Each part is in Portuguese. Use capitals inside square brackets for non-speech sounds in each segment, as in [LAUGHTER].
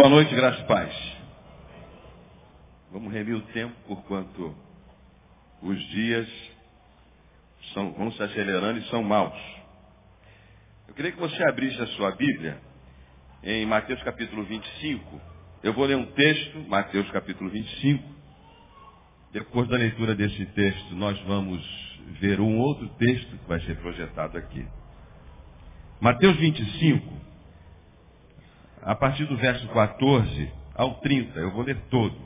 Boa noite, graças e paz. Vamos remir o tempo, porquanto os dias são, vão se acelerando e são maus. Eu queria que você abrisse a sua Bíblia em Mateus capítulo 25. Eu vou ler um texto, Mateus capítulo 25. Depois da leitura desse texto, nós vamos ver um outro texto que vai ser projetado aqui. Mateus 25, a partir do verso 14 ao 30, eu vou ler todo.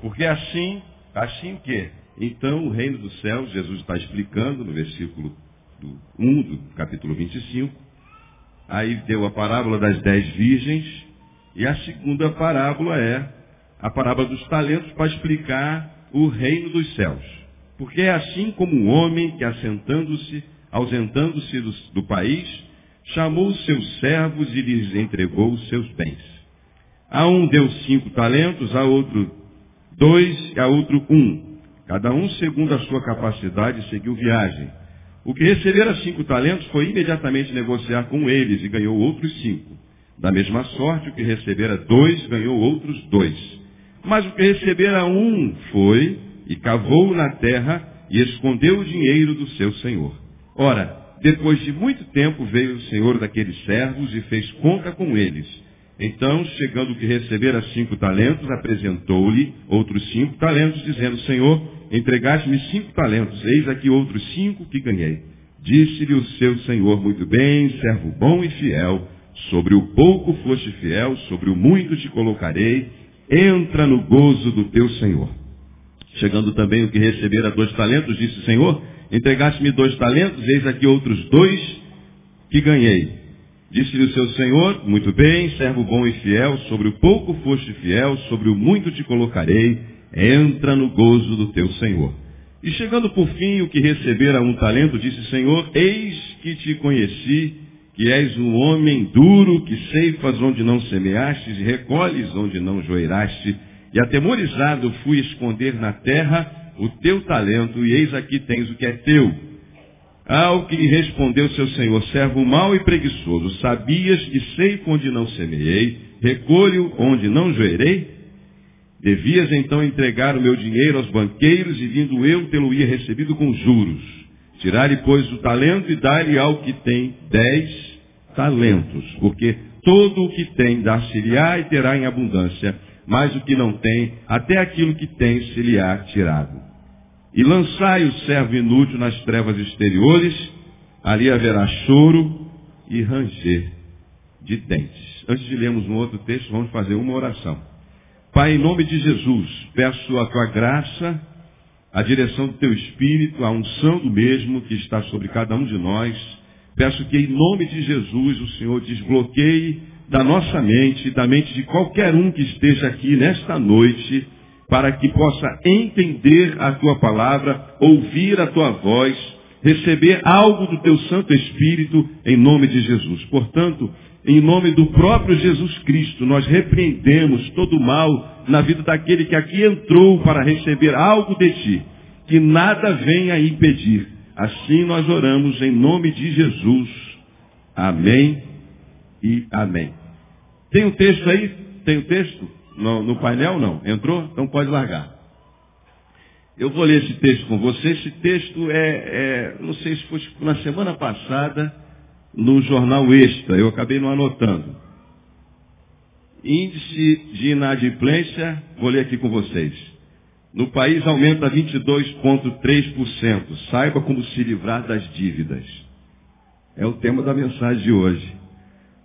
Porque assim, assim o quê? Então o reino dos céus, Jesus está explicando no versículo do 1 do capítulo 25, aí deu a parábola das dez virgens, e a segunda parábola é a parábola dos talentos para explicar o reino dos céus. Porque é assim como um homem que assentando-se, ausentando-se do, do país, chamou seus servos e lhes entregou os seus bens. A um deu cinco talentos, a outro dois e a outro um. Cada um segundo a sua capacidade seguiu viagem. O que recebera cinco talentos foi imediatamente negociar com eles e ganhou outros cinco. Da mesma sorte, o que recebera dois ganhou outros dois. Mas o que recebera um foi e cavou na terra e escondeu o dinheiro do seu senhor. Ora, depois de muito tempo veio o senhor daqueles servos e fez conta com eles. Então, chegando o que recebera cinco talentos, apresentou-lhe outros cinco talentos, dizendo, Senhor, entregaste-me cinco talentos, eis aqui outros cinco que ganhei. Disse-lhe o seu senhor, muito bem, servo bom e fiel, sobre o pouco foste fiel, sobre o muito te colocarei, entra no gozo do teu senhor. Chegando também o que recebera dois talentos, disse, Senhor, entregaste-me dois talentos, eis aqui outros dois que ganhei. Disse-lhe o seu senhor, muito bem, servo bom e fiel, sobre o pouco foste fiel, sobre o muito te colocarei, entra no gozo do teu senhor. E chegando por fim o que recebera um talento, disse, Senhor, eis que te conheci, que és um homem duro, que ceifas onde não semeastes e recolhes onde não joeiraste, e atemorizado fui esconder na terra o teu talento, e eis aqui tens o que é teu. Ao que lhe respondeu seu senhor, servo mau e preguiçoso, sabias que sei onde não semeei, recolho onde não joerei? Devias então entregar o meu dinheiro aos banqueiros, e vindo eu, tê-lo-ia recebido com juros. Tirar-lhe, pois, o talento e dar-lhe ao que tem dez talentos, porque todo o que tem dar-se-lhe-á e terá em abundância, mas o que não tem, até aquilo que tem se lhe há tirado. E lançai o servo inútil nas trevas exteriores, ali haverá choro e ranger de dentes. Antes de lermos um outro texto, vamos fazer uma oração. Pai, em nome de Jesus, peço a tua graça, a direção do teu Espírito, a unção do mesmo que está sobre cada um de nós. Peço que em nome de Jesus o Senhor desbloqueie da nossa mente, da mente de qualquer um que esteja aqui nesta noite, para que possa entender a tua palavra, ouvir a tua voz, receber algo do teu Santo Espírito em nome de Jesus. Portanto, em nome do próprio Jesus Cristo, nós repreendemos todo o mal na vida daquele que aqui entrou para receber algo de ti. Que nada venha impedir. Assim nós oramos em nome de Jesus. Amém e amém. Tem o um texto aí? Tem o um texto? No, no painel não? Entrou? Então pode largar. Eu vou ler esse texto com você. Esse texto é, é, não sei se foi na semana passada, no jornal Extra. Eu acabei não anotando. Índice de inadimplência, vou ler aqui com vocês. No país aumenta 22,3%. Saiba como se livrar das dívidas. É o tema da mensagem de hoje.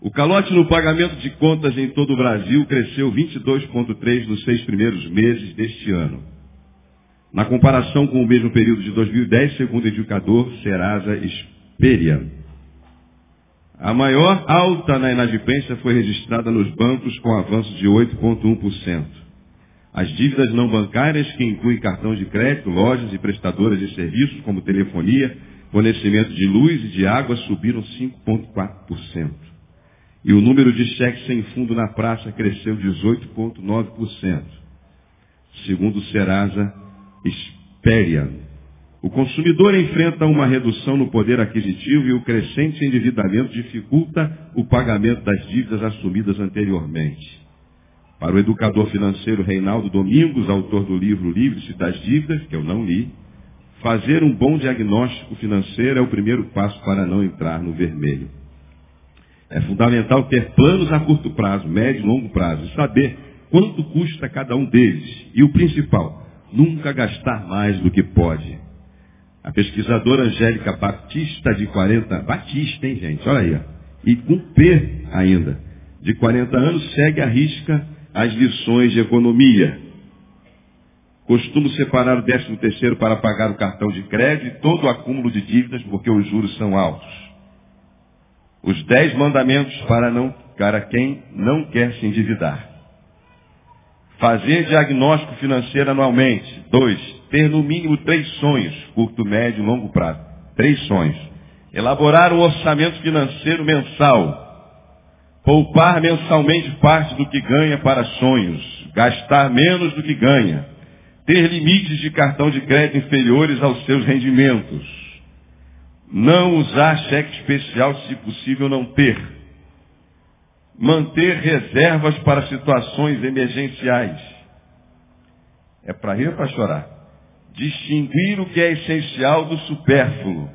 O calote no pagamento de contas em todo o Brasil cresceu 22,3% nos seis primeiros meses deste ano. Na comparação com o mesmo período de 2010, segundo o indicador Serasa Experian. A maior alta na inadimplência foi registrada nos bancos com avanço de 8,1%. As dívidas não bancárias, que incluem cartão de crédito, lojas e prestadoras de serviços como telefonia, fornecimento de luz e de água, subiram 5,4%. E o número de cheques sem fundo na praça cresceu 18,9%. Segundo o Serasa Experian. O consumidor enfrenta uma redução no poder aquisitivo e o crescente endividamento dificulta o pagamento das dívidas assumidas anteriormente. Para o educador financeiro Reinaldo Domingos, autor do livro Livre-se das Dívidas, que eu não li, fazer um bom diagnóstico financeiro é o primeiro passo para não entrar no vermelho. É fundamental ter planos a curto prazo, médio e longo prazo, e saber quanto custa cada um deles. E o principal, nunca gastar mais do que pode. A pesquisadora Angélica Batista, de 40, Batista, hein, gente? Olha aí, ó. E com P ainda, de 40 anos, segue a risca as lições de economia. Costumo separar o décimo terceiro para pagar o cartão de crédito e todo o acúmulo de dívidas, porque os juros são altos. Os dez mandamentos para, não, para quem não quer se endividar. Fazer diagnóstico financeiro anualmente. Dois, ter no mínimo três sonhos, curto, médio e longo prazo. Três sonhos. Elaborar um orçamento financeiro mensal. Poupar mensalmente parte do que ganha para sonhos. Gastar menos do que ganha. Ter limites de cartão de crédito inferiores aos seus rendimentos. Não usar cheque especial se possível não ter manter reservas para situações emergenciais. É para rir ou para chorar? Distinguir o que é essencial do supérfluo.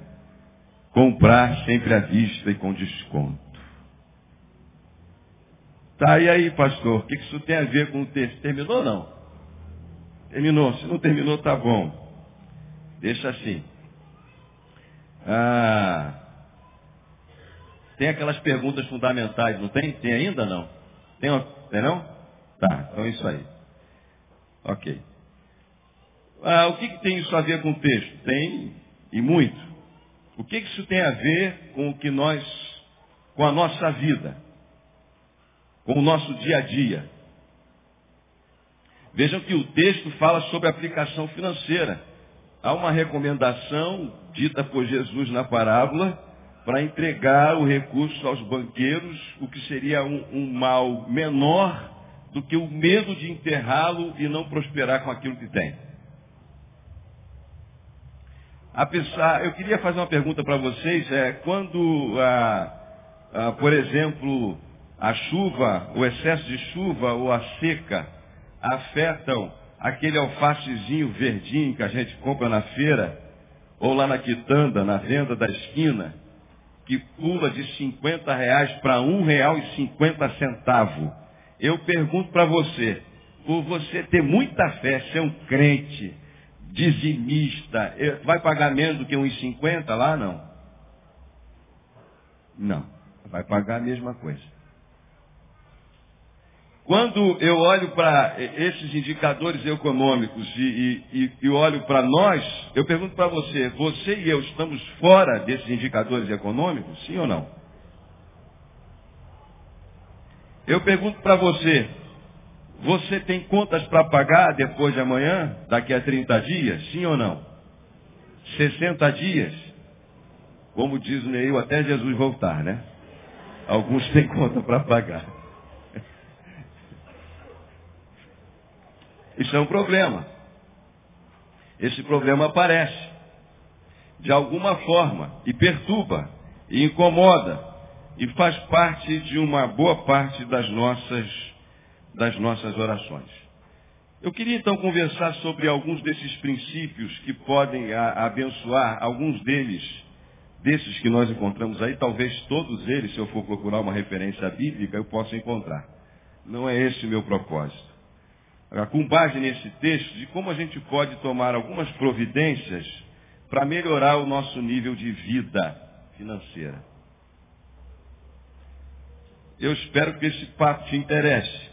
Comprar sempre à vista e com desconto. Tá, e aí, pastor? O que isso tem a ver com o texto? Terminou ou não? Terminou. Se não terminou, tá bom. Deixa assim. Ah, tem aquelas perguntas fundamentais, não tem? Tem ainda não? Tem, tem não? Tá, então é isso aí. Ok. Ah, o que, que tem isso a ver com o texto? Tem, e muito. O que, que isso tem a ver com o que nós, com a nossa vida, com o nosso dia a dia? Vejam que o texto fala sobre aplicação financeira. Há uma recomendação dita por Jesus na parábola para entregar o recurso aos banqueiros, o que seria um, um mal menor do que o medo de enterrá-lo e não prosperar com aquilo que tem. Apesar, eu queria fazer uma pergunta para vocês, é, quando, ah, por exemplo, a chuva, o excesso de chuva ou a seca afetam aquele alfacezinho verdinho que a gente compra na feira, ou lá na quitanda, na venda da esquina, que pula de 50 reais para um real e cinquenta centavo. Eu pergunto para você, por você ter muita fé, ser um crente, dizimista, eh, vai pagar menos do que uns 50 lá, não? Não, vai pagar a mesma coisa. Quando eu olho para esses indicadores econômicos e, e, e olho para nós, eu pergunto para você, você e eu estamos fora desses indicadores econômicos, sim ou não? Eu pergunto para você, você tem contas para pagar depois de amanhã, daqui a 30 dias, sim ou não? 60 dias? Como diz o Neil, até Jesus voltar, né? Alguns têm conta para pagar. Isso é um problema. Esse problema aparece de alguma forma e perturba e incomoda e faz parte de uma boa parte das nossas das nossas orações. Eu queria então conversar sobre alguns desses princípios que podem abençoar, alguns deles, desses que nós encontramos aí, talvez todos eles, se eu for procurar uma referência bíblica, eu possa encontrar. Não é esse o meu propósito. Com base nesse texto, de como a gente pode tomar algumas providências para melhorar o nosso nível de vida financeira. Eu espero que esse papo te interesse.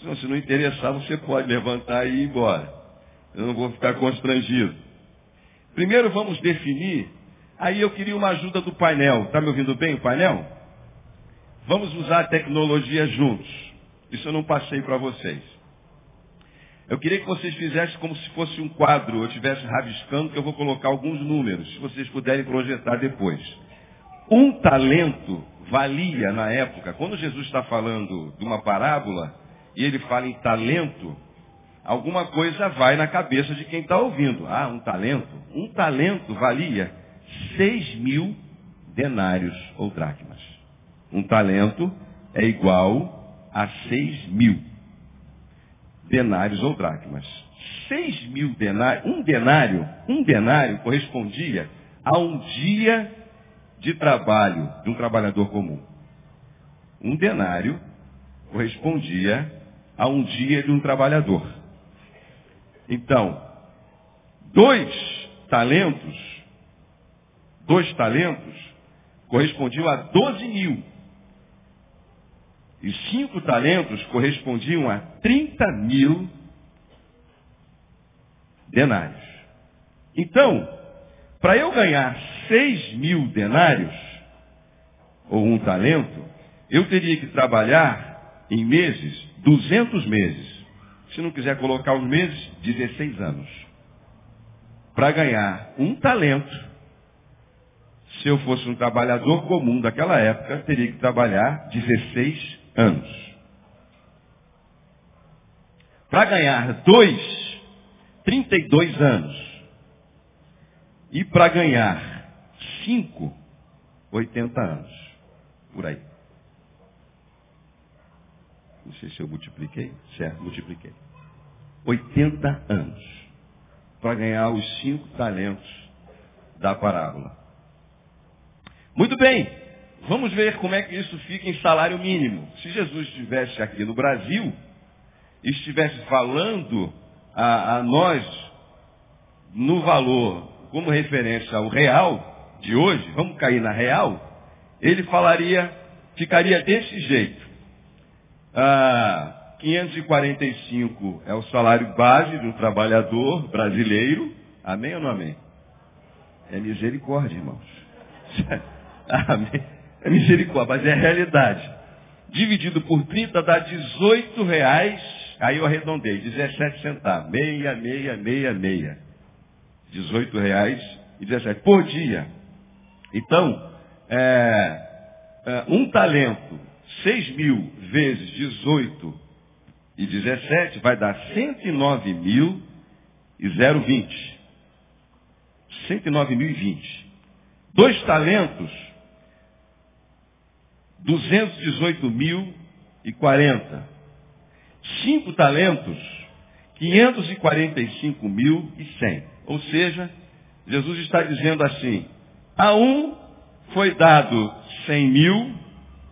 Se não interessar, você pode levantar e ir embora. Eu não vou ficar constrangido. Primeiro vamos definir. Aí eu queria uma ajuda do painel. Está me ouvindo bem o painel? Vamos usar a tecnologia juntos. Isso eu não passei para vocês. Eu queria que vocês fizessem como se fosse um quadro, eu estivesse rabiscando, que eu vou colocar alguns números, se vocês puderem projetar depois. Um talento valia na época, quando Jesus está falando de uma parábola, e ele fala em talento, alguma coisa vai na cabeça de quem está ouvindo. Ah, um talento? Um talento valia 6 mil denários ou dracmas. Um talento é igual a 6 mil denários ou dracmas. 6 mil denários, um denário, um denário correspondia a um dia de trabalho de um trabalhador comum. Um denário correspondia a um dia de um trabalhador. Então, dois talentos, dois talentos correspondiam a 12 mil. E cinco talentos correspondiam a 30 mil denários. Então, para eu ganhar 6 mil denários, ou um talento, eu teria que trabalhar em meses, 200 meses. Se não quiser colocar os meses, 16 anos. Para ganhar um talento, se eu fosse um trabalhador comum daquela época, teria que trabalhar 16 anos. Para ganhar dois, 32 anos. E para ganhar cinco, 80 anos. Por aí. Não sei se eu multipliquei. Certo, multipliquei. 80 anos. Para ganhar os cinco talentos da parábola. Muito bem. Vamos ver como é que isso fica em salário mínimo. Se Jesus estivesse aqui no Brasil e estivesse falando a, a nós no valor como referência ao real de hoje, vamos cair na real, ele falaria, ficaria desse jeito. Ah, 545 é o salário base de um trabalhador brasileiro. Amém ou não amém? É misericórdia, irmãos. [LAUGHS] amém. É misericórdia, mas é realidade. Dividido por 30 dá 18 reais, aí eu arredondei, 17 centavos. Meia, meia, meia, meia. 18 reais e 17 por dia. Então, é, é, um talento, 6 mil vezes 18 e 17 vai dar 109 mil e 0,20. 109 mil e 20. Dois talentos, 218 mil e 40. Cinco talentos, 545 mil e 100. Ou seja, Jesus está dizendo assim, a um foi dado 100 mil,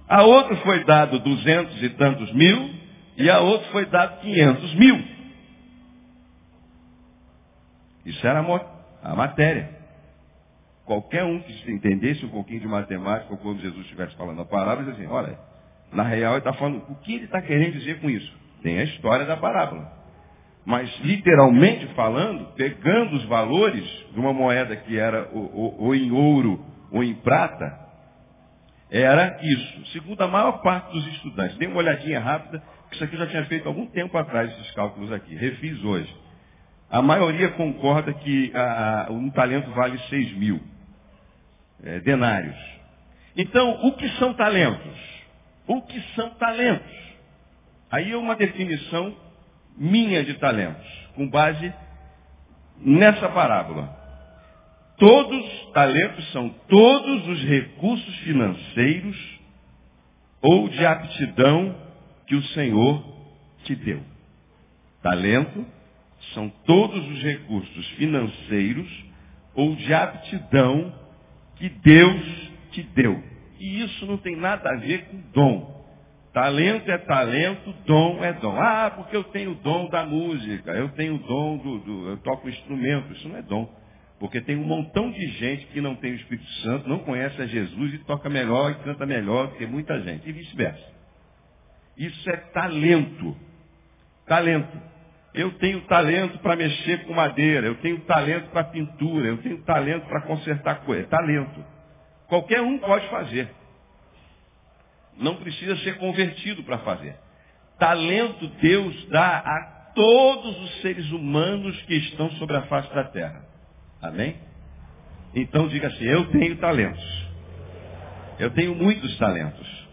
a outro foi dado duzentos e tantos mil, e a outro foi dado 500 mil. Isso era a matéria. Qualquer um que entendesse um pouquinho de matemática, ou quando Jesus estivesse falando a parábola, diz assim, olha, na real ele está falando, o que ele está querendo dizer com isso? Tem a história da parábola. Mas literalmente falando, pegando os valores de uma moeda que era ou, ou, ou em ouro ou em prata, era isso. Segundo a maior parte dos estudantes. Dê uma olhadinha rápida, que isso aqui eu já tinha feito algum tempo atrás, esses cálculos aqui. Refiz hoje. A maioria concorda que a, a, um talento vale 6 mil é, denários. Então, o que são talentos? O que são talentos? Aí é uma definição minha de talentos, com base nessa parábola. Todos, talentos são todos os recursos financeiros ou de aptidão que o Senhor te deu. Talento são todos os recursos financeiros ou de aptidão que Deus te deu. E isso não tem nada a ver com dom. Talento é talento, dom é dom. Ah, porque eu tenho o dom da música, eu tenho o dom do, do, eu toco instrumento. Isso não é dom. Porque tem um montão de gente que não tem o Espírito Santo, não conhece a Jesus e toca melhor e canta melhor do que muita gente. E vice-versa. Isso é talento. Talento. Eu tenho talento para mexer com madeira, eu tenho talento para pintura, eu tenho talento para consertar coisas. Talento. Qualquer um pode fazer. Não precisa ser convertido para fazer. Talento Deus dá a todos os seres humanos que estão sobre a face da terra. Amém? Então diga assim, eu tenho talentos. Eu tenho muitos talentos.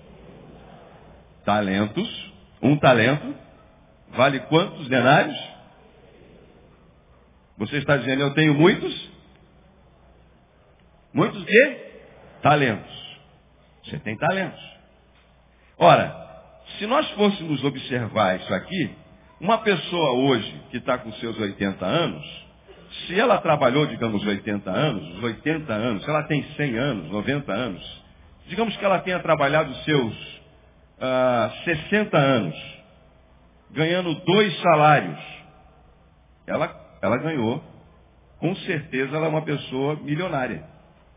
Talentos, um talento Vale quantos denários? Você está dizendo, eu tenho muitos? Muitos quê? Talentos. Você tem talentos. Ora, se nós fôssemos observar isso aqui, uma pessoa hoje que está com seus 80 anos, se ela trabalhou, digamos, 80 anos, 80 anos, se ela tem 100 anos, 90 anos, digamos que ela tenha trabalhado seus uh, ah, 60 anos, ganhando dois salários, ela, ela ganhou, com certeza ela é uma pessoa milionária.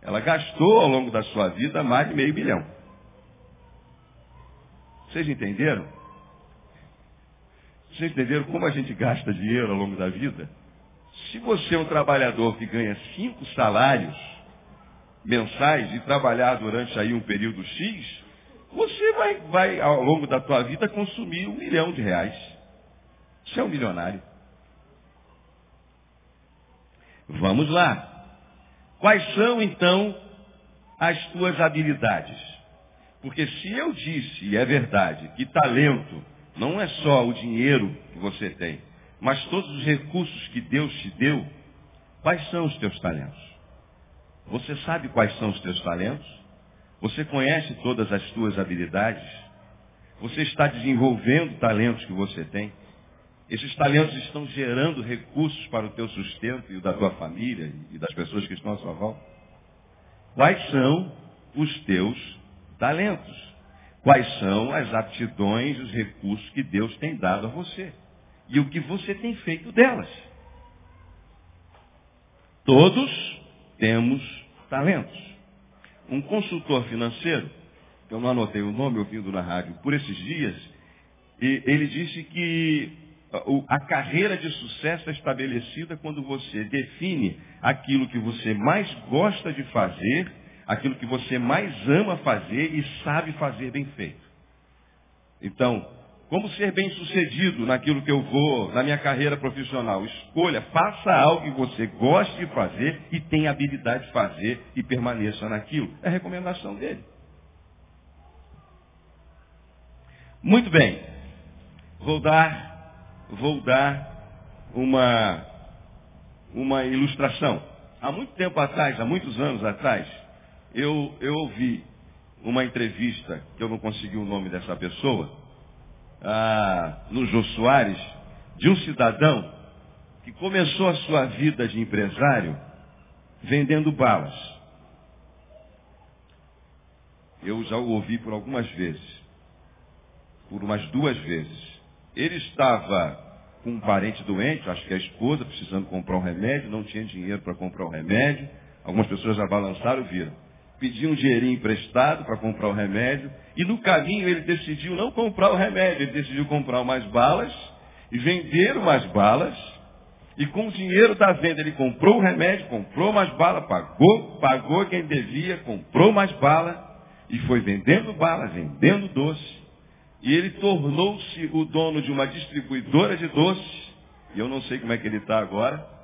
Ela gastou ao longo da sua vida mais de meio bilhão. Vocês entenderam? Vocês entenderam como a gente gasta dinheiro ao longo da vida? Se você é um trabalhador que ganha cinco salários mensais e trabalhar durante aí um período X, você vai, vai ao longo da tua vida consumir um milhão de reais. Você é um milionário. Vamos lá. Quais são então as tuas habilidades? Porque se eu disse, e é verdade, que talento não é só o dinheiro que você tem, mas todos os recursos que Deus te deu, quais são os teus talentos? Você sabe quais são os teus talentos? Você conhece todas as tuas habilidades? Você está desenvolvendo talentos que você tem? Esses talentos estão gerando recursos para o teu sustento e o da tua família e das pessoas que estão à sua volta? Quais são os teus talentos? Quais são as aptidões, os recursos que Deus tem dado a você? e o que você tem feito delas. Todos temos talentos. Um consultor financeiro, eu não anotei o nome ouvindo na rádio por esses dias, ele disse que a carreira de sucesso é estabelecida quando você define aquilo que você mais gosta de fazer, aquilo que você mais ama fazer e sabe fazer bem feito. Então, como ser bem sucedido naquilo que eu vou, na minha carreira profissional? Escolha, faça algo que você goste de fazer e tenha habilidade de fazer e permaneça naquilo. É a recomendação dele. Muito bem. Vou dar, vou dar uma, uma ilustração. Há muito tempo atrás, há muitos anos atrás, eu, eu ouvi uma entrevista, que eu não consegui o nome dessa pessoa, ah, no Jô Soares, de um cidadão que começou a sua vida de empresário vendendo balas. Eu já o ouvi por algumas vezes, por umas duas vezes. Ele estava com um parente doente, acho que a esposa, precisando comprar um remédio, não tinha dinheiro para comprar o um remédio. Algumas pessoas já balançaram viram pediu um dinheirinho emprestado para comprar o remédio, e no caminho ele decidiu não comprar o remédio, ele decidiu comprar mais balas, e vender mais balas, e com o dinheiro da venda ele comprou o remédio, comprou mais bala, pagou, pagou quem devia, comprou mais bala, e foi vendendo balas, vendendo doce, e ele tornou-se o dono de uma distribuidora de doces, e eu não sei como é que ele está agora,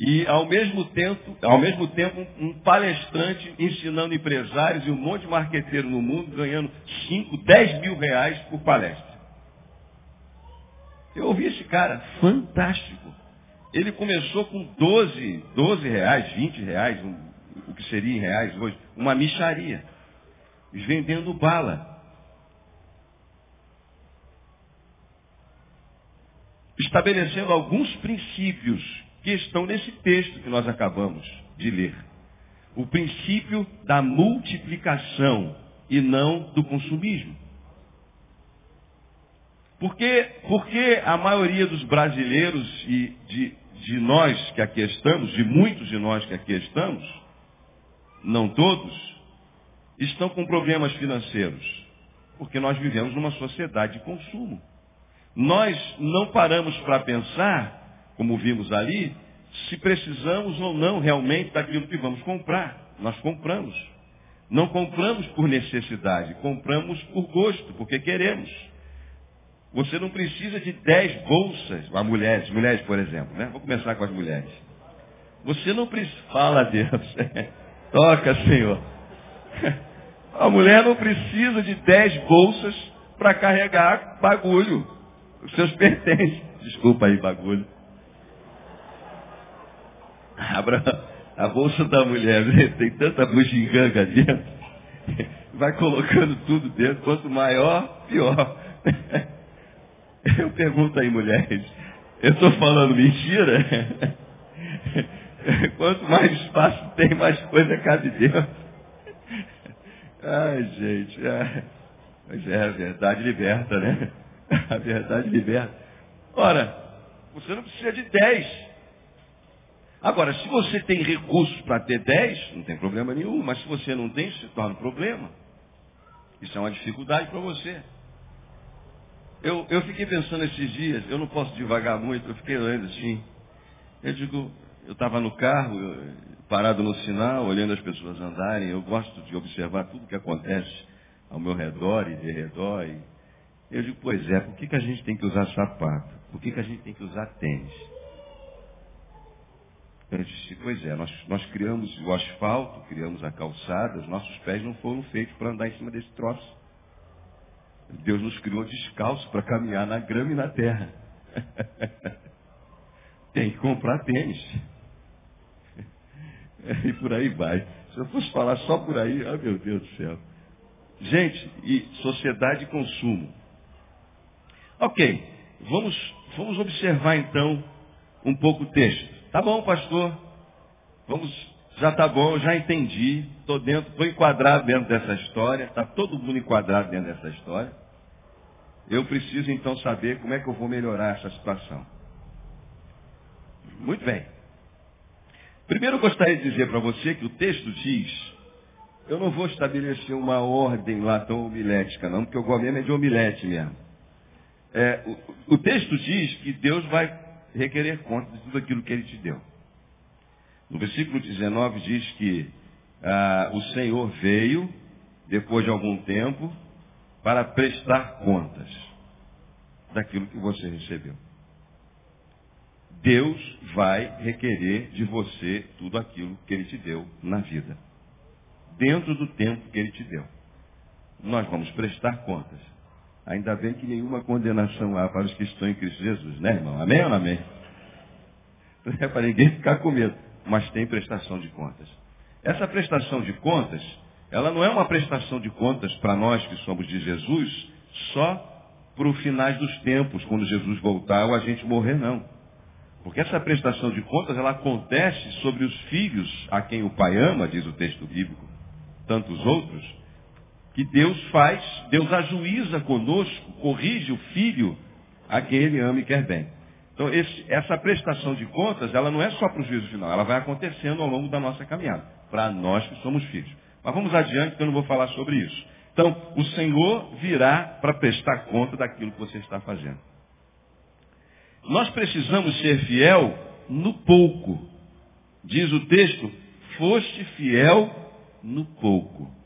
e ao mesmo tempo, ao mesmo tempo um palestrante ensinando empresários e um monte de marqueteiro no mundo ganhando 5, 10 mil reais por palestra. Eu ouvi esse cara, fantástico. Ele começou com 12, 12 reais, 20 reais, um, o que seria em reais hoje, uma micharia, vendendo bala. Estabelecendo alguns princípios que estão nesse texto que nós acabamos de ler. O princípio da multiplicação e não do consumismo. Porque, porque a maioria dos brasileiros e de, de nós que aqui estamos, de muitos de nós que aqui estamos, não todos, estão com problemas financeiros. Porque nós vivemos numa sociedade de consumo. Nós não paramos para pensar como vimos ali, se precisamos ou não realmente daquilo que vamos comprar. Nós compramos. Não compramos por necessidade, compramos por gosto, porque queremos. Você não precisa de dez bolsas, as mulheres, mulheres, por exemplo, né? Vou começar com as mulheres. Você não precisa. Fala Deus. [LAUGHS] Toca, Senhor. [LAUGHS] A mulher não precisa de dez bolsas para carregar bagulho. Os seus [LAUGHS] pertences. Desculpa aí, bagulho. A bolsa da mulher, né? tem tanta bugiganga dentro, vai colocando tudo dentro, quanto maior, pior. Eu pergunto aí, mulheres, eu estou falando mentira? Quanto mais espaço tem, mais coisa cabe dentro. Ai, gente. Ai. Pois é, a verdade liberta, né? A verdade liberta. Ora, você não precisa de dez. Agora, se você tem recursos para ter dez, não tem problema nenhum. Mas se você não tem, se torna um problema. Isso é uma dificuldade para você. Eu, eu fiquei pensando esses dias, eu não posso devagar muito, eu fiquei olhando assim. Eu digo, eu estava no carro, parado no sinal, olhando as pessoas andarem. Eu gosto de observar tudo que acontece ao meu redor e de redor. E eu digo, pois é, por que, que a gente tem que usar sapato? Por que, que a gente tem que usar tênis? Disse, pois é, nós, nós criamos o asfalto, criamos a calçada, os nossos pés não foram feitos para andar em cima desse troço. Deus nos criou descalço para caminhar na grama e na terra. [LAUGHS] tem que comprar tênis. [LAUGHS] E por aí vai. Se eu fosse falar só por aí, ah meu Deus do céu. Gente, e sociedade e consumo. Ok, vamos, vamos observar então um pouco o texto. Tá bom, pastor? Vamos, já tá bom, já entendi. Estou dentro, estou enquadrado dentro dessa história. Está todo mundo enquadrado dentro dessa história. Eu preciso então saber como é que eu vou melhorar essa situação. Muito bem. Primeiro eu gostaria de dizer para você que o texto diz, eu não vou estabelecer uma ordem lá tão homilética não, porque eu gosto é de homilete mesmo. É, o, o, texto diz que Deus vai requerer conta de tudo aquilo que ele te deu. No versículo 19 diz que ah, o Senhor veio, depois de algum tempo, para prestar contas daquilo que você recebeu. Deus vai requerer de você tudo aquilo que Ele te deu na vida. Dentro do tempo que Ele te deu. Nós vamos prestar contas. Ainda bem que nenhuma condenação há para os que estão em Cristo Jesus, né, irmão? Amém ou amém? Não é para ninguém ficar com medo. Mas tem prestação de contas. Essa prestação de contas, ela não é uma prestação de contas para nós que somos de Jesus, só para os finais dos tempos, quando Jesus voltar ou a gente morrer, não. Porque essa prestação de contas, ela acontece sobre os filhos a quem o pai ama, diz o texto bíblico, tantos outros, que Deus faz, Deus ajuiza conosco, corrige o filho a quem ele ama e quer bem. Então, esse, essa prestação de contas, ela não é só para o juízo final, ela vai acontecendo ao longo da nossa caminhada, para nós que somos filhos. Mas vamos adiante, que eu não vou falar sobre isso. Então, o Senhor virá para prestar conta daquilo que você está fazendo. Nós precisamos ser fiel no pouco. Diz o texto, foste fiel no pouco.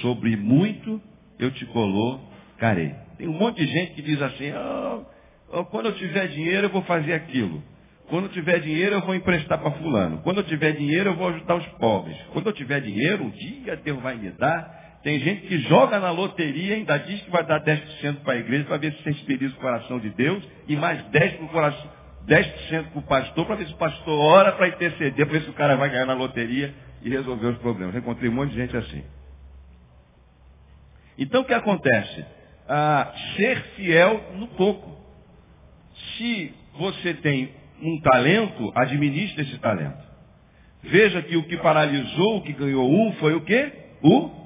Sobre muito eu te colocarei. Tem um monte de gente que diz assim, oh, oh, quando eu tiver dinheiro eu vou fazer aquilo. Quando eu tiver dinheiro eu vou emprestar para fulano. Quando eu tiver dinheiro eu vou ajudar os pobres. Quando eu tiver dinheiro, um dia Deus vai me dar tem gente que joga na loteria e ainda diz que vai dar 10% para a igreja para ver se sensibiliza o coração de Deus e mais 10% para o coração, 10% para o pastor para ver se o pastor ora para interceder, para ver se o cara vai ganhar na loteria e resolver os problemas. Eu encontrei um monte de gente assim. Então o que acontece? Ah, ser fiel no pouco. Se você tem um talento, administre esse talento. Veja que o que paralisou, o que ganhou um, foi o quê? O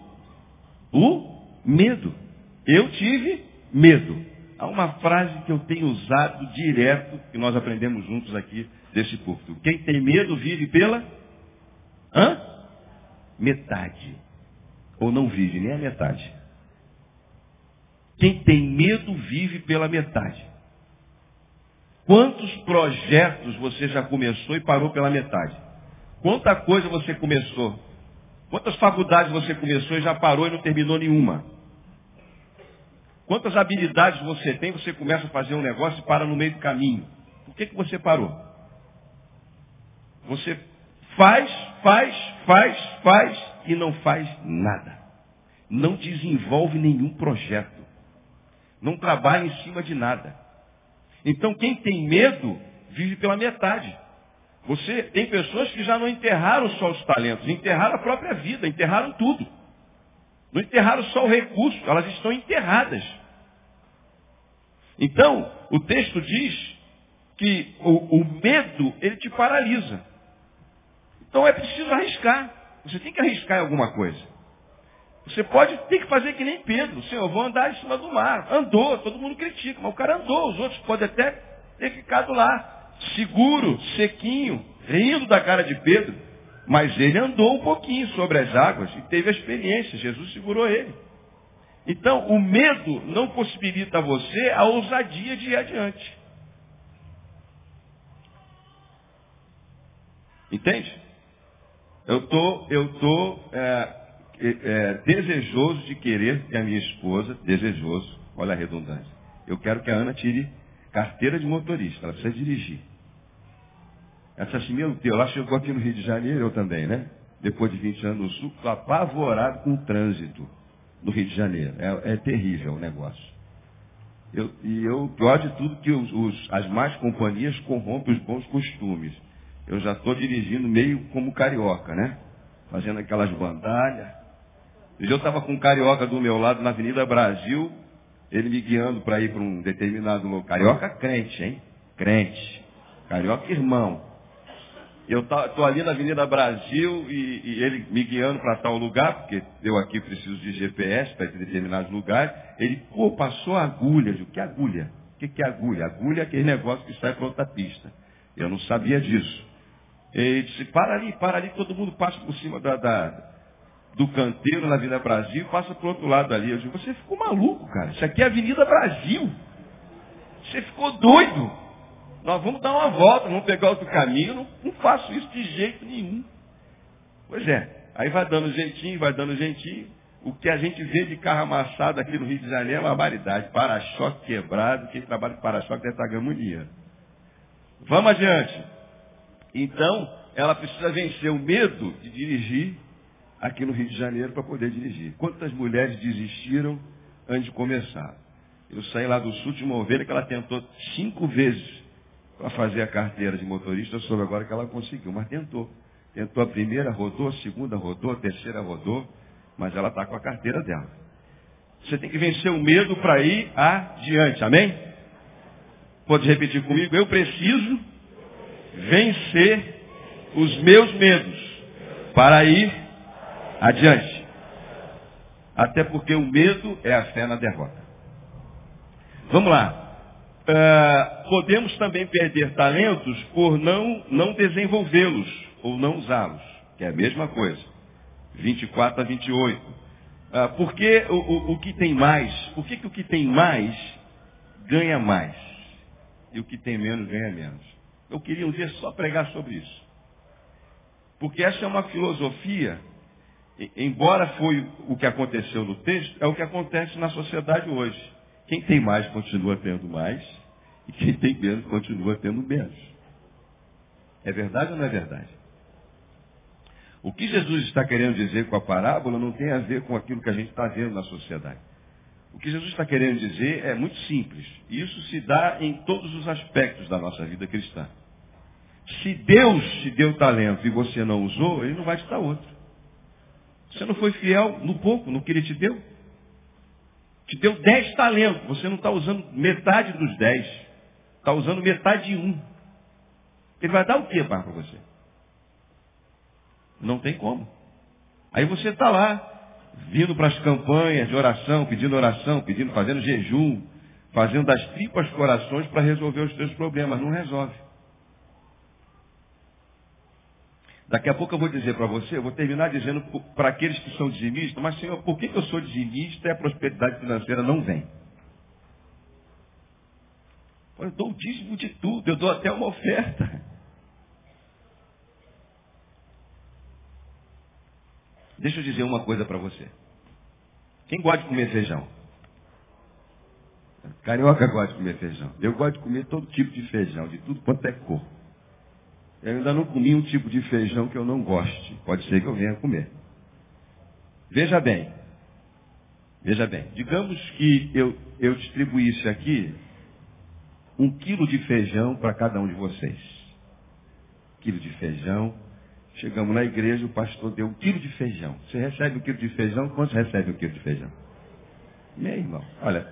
o medo. Eu tive medo. Há uma frase que eu tenho usado direto, que nós aprendemos juntos aqui desse púlpito. Quem tem medo vive pela Hã? metade. Ou não vive nem a metade. Quem tem medo vive pela metade. Quantos projetos você já começou e parou pela metade? Quanta coisa você começou Quantas faculdades você começou e já parou e não terminou nenhuma? Quantas habilidades você tem, você começa a fazer um negócio e para no meio do caminho? Por que, que você parou? Você faz, faz, faz, faz e não faz nada. Não desenvolve nenhum projeto. Não trabalha em cima de nada. Então quem tem medo vive pela metade. Você tem pessoas que já não enterraram só os talentos, enterraram a própria vida, enterraram tudo. Não enterraram só o recurso, elas estão enterradas. Então, o texto diz que o, o medo, ele te paralisa. Então é preciso arriscar. Você tem que arriscar em alguma coisa. Você pode ter que fazer que nem Pedro. Senhor, vou andar em cima do mar. Andou, todo mundo critica, mas o cara andou. Os outros podem até ter ficado lá, seguro, sequinho, rindo da cara de Pedro. Mas ele andou um pouquinho sobre as águas e teve a experiência. Jesus segurou ele. Então, o medo não possibilita a você a ousadia de ir adiante. Entende? Eu tô, eu tô é, é, desejoso de querer que a minha esposa, desejoso, olha a redundância, eu quero que a Ana tire carteira de motorista, ela precisa dirigir. Essa assim, meu Deus, ela chegou aqui no Rio de Janeiro, eu também, né? Depois de 20 anos no Sul, apavorado com o trânsito no Rio de Janeiro. É, é terrível o negócio. Eu, e eu, pior de tudo, que os, os, as más companhias corrompem os bons costumes. Eu já estou dirigindo meio como carioca, né? Fazendo aquelas bandalhas. Eu estava com um carioca do meu lado na Avenida Brasil, ele me guiando para ir para um determinado lugar. Carioca crente, hein? Crente. Carioca irmão. Eu estou ali na Avenida Brasil e, e ele me guiando para tal lugar, porque eu aqui preciso de GPS para ir determinados lugares. Ele, pô, passou agulha. Eu que agulha? O que, que é agulha? Agulha é aquele negócio que sai para outra pista. Eu não sabia disso. Ele disse, para ali, para ali, todo mundo passa por cima da, da do canteiro na Avenida Brasil passa para o outro lado ali. Eu digo, você ficou maluco, cara. Isso aqui é Avenida Brasil. Você ficou doido. Nós vamos dar uma volta, vamos pegar outro caminho. Não, não faço isso de jeito nenhum. Pois é. Aí vai dando jeitinho, vai dando jeitinho. O que a gente vê de carro amassado aqui no Rio de Janeiro é uma barbaridade. Para-choque quebrado. Quem trabalha com para-choque deve estar ganhando dinheiro. Vamos adiante. Então, ela precisa vencer o medo de dirigir aqui no Rio de Janeiro para poder dirigir. Quantas mulheres desistiram antes de começar? Eu saí lá do sul de uma ovelha que ela tentou cinco vezes para fazer a carteira de motorista, soube agora que ela conseguiu, mas tentou. Tentou a primeira, rodou, a segunda rodou, a terceira rodou, mas ela está com a carteira dela. Você tem que vencer o medo para ir adiante, amém? Pode repetir comigo? Eu preciso vencer os meus medos para ir adiante. Até porque o medo é a fé na derrota. Vamos lá. Uh, podemos também perder talentos por não, não desenvolvê-los ou não usá-los, que é a mesma coisa. 24 a 28. Uh, ah, porque o, o, o, que tem mais, por que, que o que tem mais ganha mais? E o que tem menos ganha menos? Eu queria um dia só pregar sobre isso. Porque essa é uma filosofia, embora foi o que aconteceu no texto, é o que acontece na sociedade hoje. Quem tem mais continua tendo mais, e quem tem menos continua tendo menos. É verdade ou não é verdade? O que Jesus está querendo dizer com a parábola não tem a ver com aquilo que a gente está vendo na sociedade. O que Jesus está querendo dizer é muito simples. Isso se dá em todos os aspectos da nossa vida cristã. Se Deus te deu talento e você não usou, Ele não vai te dar outro. Você não foi fiel no pouco, no que Ele te deu. Te deu dez talentos, você não está usando metade dos dez. Está usando metade de um. Ele vai dar o que para você? Não tem como. Aí você está lá, vindo para as campanhas de oração, pedindo oração, pedindo, fazendo jejum, fazendo das tripas corações para resolver os seus problemas. Não resolve. Daqui a pouco eu vou dizer para você, eu vou terminar dizendo para aqueles que são dizimistas, mas Senhor, por que, eu sou dizimista e a prosperidade financeira não vem? Eu dou o dízimo de tudo, eu dou até uma oferta. Deixa eu dizer uma coisa para você. Quem gosta de comer feijão? Carioca gosta de comer feijão. Eu gosto de comer todo tipo de feijão, de tudo quanto é cor. Eu ainda não comi um tipo de feijão que eu não goste. Pode ser que eu venha comer. Veja bem. Veja bem. Digamos que eu, eu distribuísse aqui um quilo de feijão para cada um de vocês. quilo de feijão. Chegamos na igreja, o pastor deu um quilo de feijão. Você recebe um quilo de feijão? Quantos recebe um quilo de feijão? Meu irmão, olha.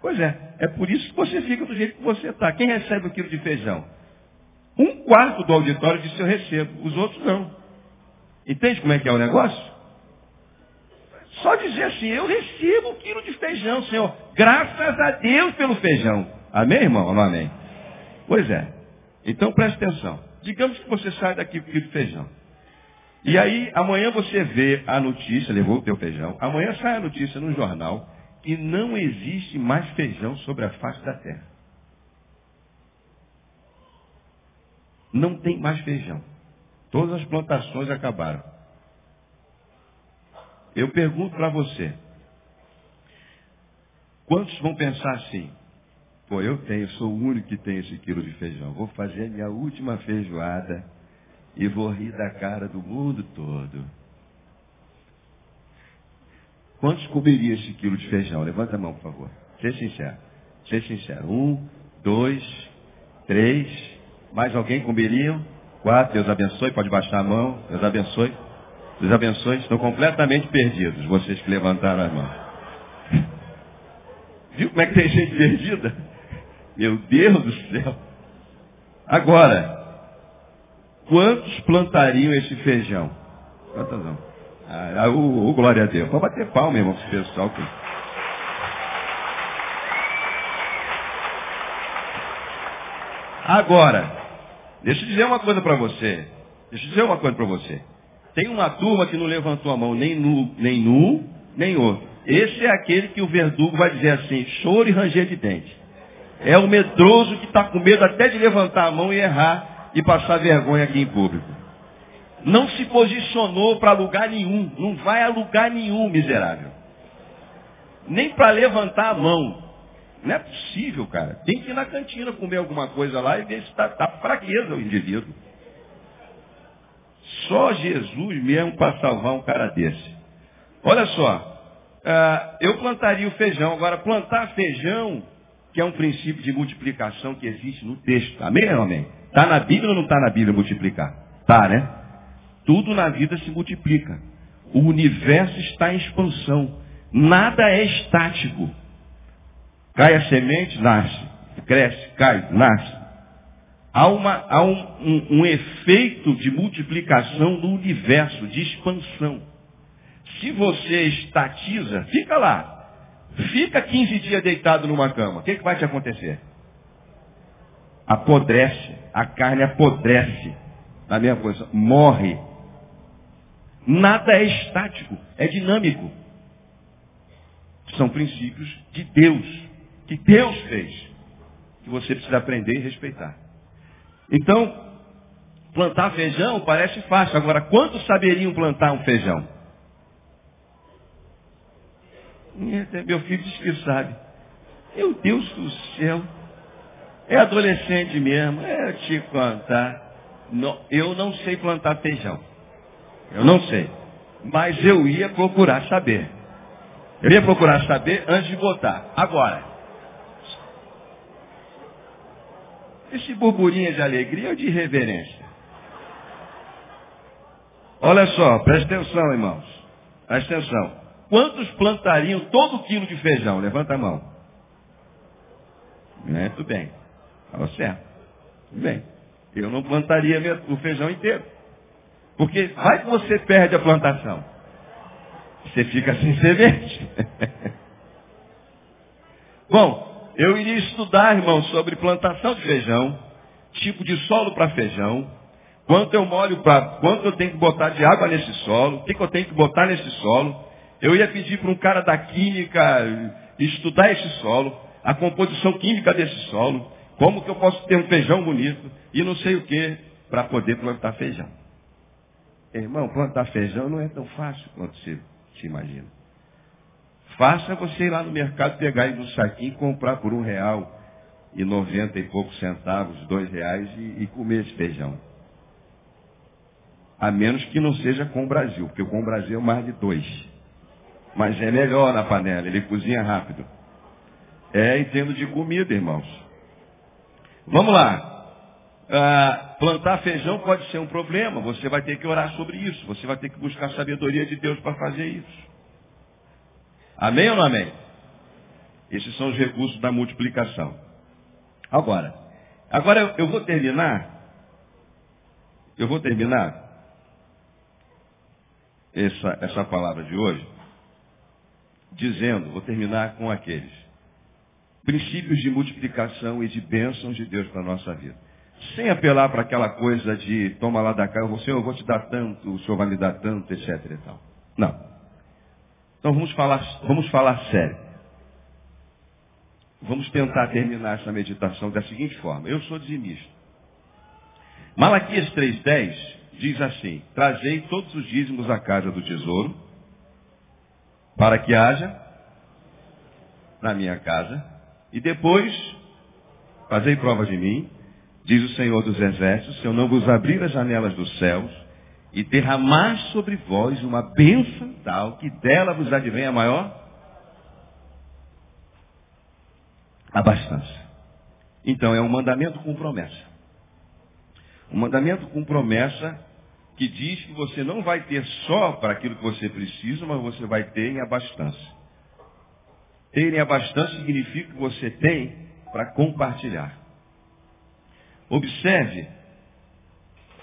Pois é, é por isso que você fica do jeito que você está. Quem recebe um quilo de feijão? Um quarto do auditório disse eu recebo, os outros não. Entende como é que é o negócio? Só dizer assim, eu recebo um quilo de feijão, Senhor. Graças a Deus pelo feijão. Amém, irmão? Amém. Pois é. Então preste atenção. Digamos que você sai daqui com um quilo de feijão. E aí, amanhã você vê a notícia, levou o teu feijão. Amanhã sai a notícia no jornal que não existe mais feijão sobre a face da terra. Não tem mais feijão. Todas as plantações acabaram. Eu pergunto para você. Quantos vão pensar assim? Pô, eu tenho, sou o único que tem esse quilo de feijão. Vou fazer a minha última feijoada e vou rir da cara do mundo todo. Quantos comeriam esse quilo de feijão? Levanta a mão, por favor. Seja sincero. Seja sincero. Um, dois, três. Mais alguém comeria? Quatro. Deus abençoe. Pode baixar a mão. Deus abençoe. Deus abençoe. Estão completamente perdidos, vocês que levantaram a mão. Viu como é que tem gente perdida? Meu Deus do céu. Agora, quantos plantariam esse feijão? Quantas não? Ah, o, o, glória a Deus. Pode bater palma, irmão, esse pessoal. Que... Agora, deixa eu dizer uma coisa para você. Deixa eu dizer uma coisa para você. Tem uma turma que não levantou a mão nem nu, nem nu, nem outro. Esse é aquele que o verdugo vai dizer assim, choro e ranger de dente. É o medroso que está com medo até de levantar a mão e errar e passar vergonha aqui em público. Não se posicionou para lugar nenhum. Não vai a lugar nenhum, miserável. Nem para levantar a mão. Não é possível, cara. Tem que ir na cantina comer alguma coisa lá e ver se está tá fraqueza o indivíduo. Só Jesus mesmo para salvar um cara desse. Olha só. Uh, eu plantaria o feijão. Agora, plantar feijão que é um princípio de multiplicação que existe no texto. Amém ou amém? Está na Bíblia ou não está na Bíblia multiplicar? Está, né? Tudo na vida se multiplica. O universo está em expansão. Nada é estático. Cai a semente, nasce. Cresce, cai, nasce. Há, uma, há um, um, um efeito de multiplicação no universo, de expansão. Se você estatiza, fica lá. Fica 15 dias deitado numa cama. O que, que vai te acontecer? Apodrece. A carne apodrece. Na mesma coisa. Morre. Nada é estático. É dinâmico. São princípios de Deus. Que Deus fez. Que você precisa aprender e respeitar. Então, plantar feijão parece fácil. Agora, quantos saberiam plantar um feijão? Meu filho diz que sabe. Meu Deus do céu. É adolescente mesmo. É te contar. eu não sei plantar feijão. Eu não sei. Mas eu ia procurar saber. Eu ia procurar saber antes de votar. Agora. Esse burburinho de alegria ou de reverência? Olha só, preste atenção, irmãos. Preste atenção. Quantos plantariam todo quilo de feijão? Levanta a mão. É, tudo bem. Estava certo. Tudo bem. Eu não plantaria o feijão inteiro. Porque vai que você perde a plantação. Você fica sem semente. [LAUGHS] Bom, eu iria estudar, irmão, sobre plantação de feijão, tipo de solo para feijão, quanto eu molho para, quanto eu tenho que botar de água nesse solo, o que, que eu tenho que botar nesse solo, eu ia pedir para um cara da química estudar esse solo, a composição química desse solo, como que eu posso ter um feijão bonito e não sei o que para poder plantar feijão. Irmão, plantar feijão não é tão fácil quanto você se imagina. Faça você ir lá no mercado, pegar aí no saquinho e comprar por um real e noventa e poucos centavos, dois reais e, e comer esse feijão. A menos que não seja com o Brasil, porque com o Brasil é mais de dois. Mas é melhor na panela, ele cozinha rápido. É em termos de comida, irmãos. Vamos lá. Ah, plantar feijão pode ser um problema. Você vai ter que orar sobre isso. Você vai ter que buscar sabedoria de Deus para fazer isso. Amém ou não amém? Esses são os recursos da multiplicação. Agora, agora eu vou terminar. Eu vou terminar essa, essa palavra de hoje dizendo, vou terminar com aqueles princípios de multiplicação e de bênçãos de Deus para a nossa vida. Sem apelar para aquela coisa de toma lá da cá, eu Senhor, eu vou te dar tanto, o Senhor vai me dar tanto, etc. E tal. Não. Então vamos falar, vamos falar sério. Vamos tentar terminar essa meditação da seguinte forma. Eu sou dizimista. Malaquias 3,10 diz assim, trazei todos os dízimos à casa do tesouro, para que haja na minha casa, e depois fazei prova de mim, diz o Senhor dos Exércitos, se eu não vos abrir as janelas dos céus, e derramar sobre vós uma bênção tal que dela vos advém a maior abastança. Então é um mandamento com promessa. Um mandamento com promessa que diz que você não vai ter só para aquilo que você precisa, mas você vai ter em abastança. Ter em abastança significa que você tem para compartilhar. Observe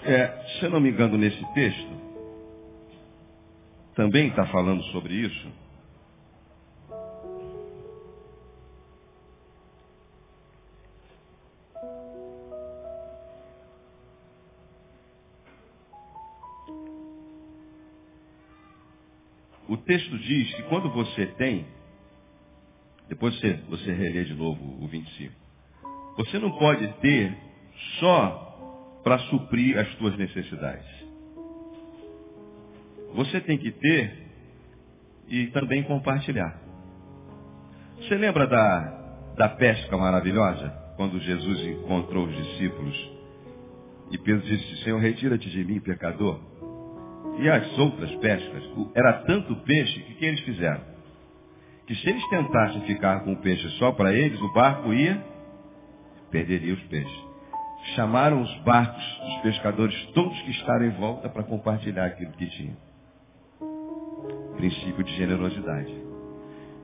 é, se eu não me engano nesse texto, também está falando sobre isso. O texto diz que quando você tem, depois você, você relê de novo o 25, você não pode ter só para suprir as tuas necessidades. Você tem que ter e também compartilhar. Você lembra da, da pesca maravilhosa? Quando Jesus encontrou os discípulos e Pedro disse, Senhor, retira-te de mim, pecador. E as outras pescas, era tanto peixe que que eles fizeram? Que se eles tentassem ficar com o peixe só para eles, o barco ia, perderia os peixes chamaram os barcos dos pescadores, todos que estavam em volta, para compartilhar aquilo que tinham. Princípio de generosidade.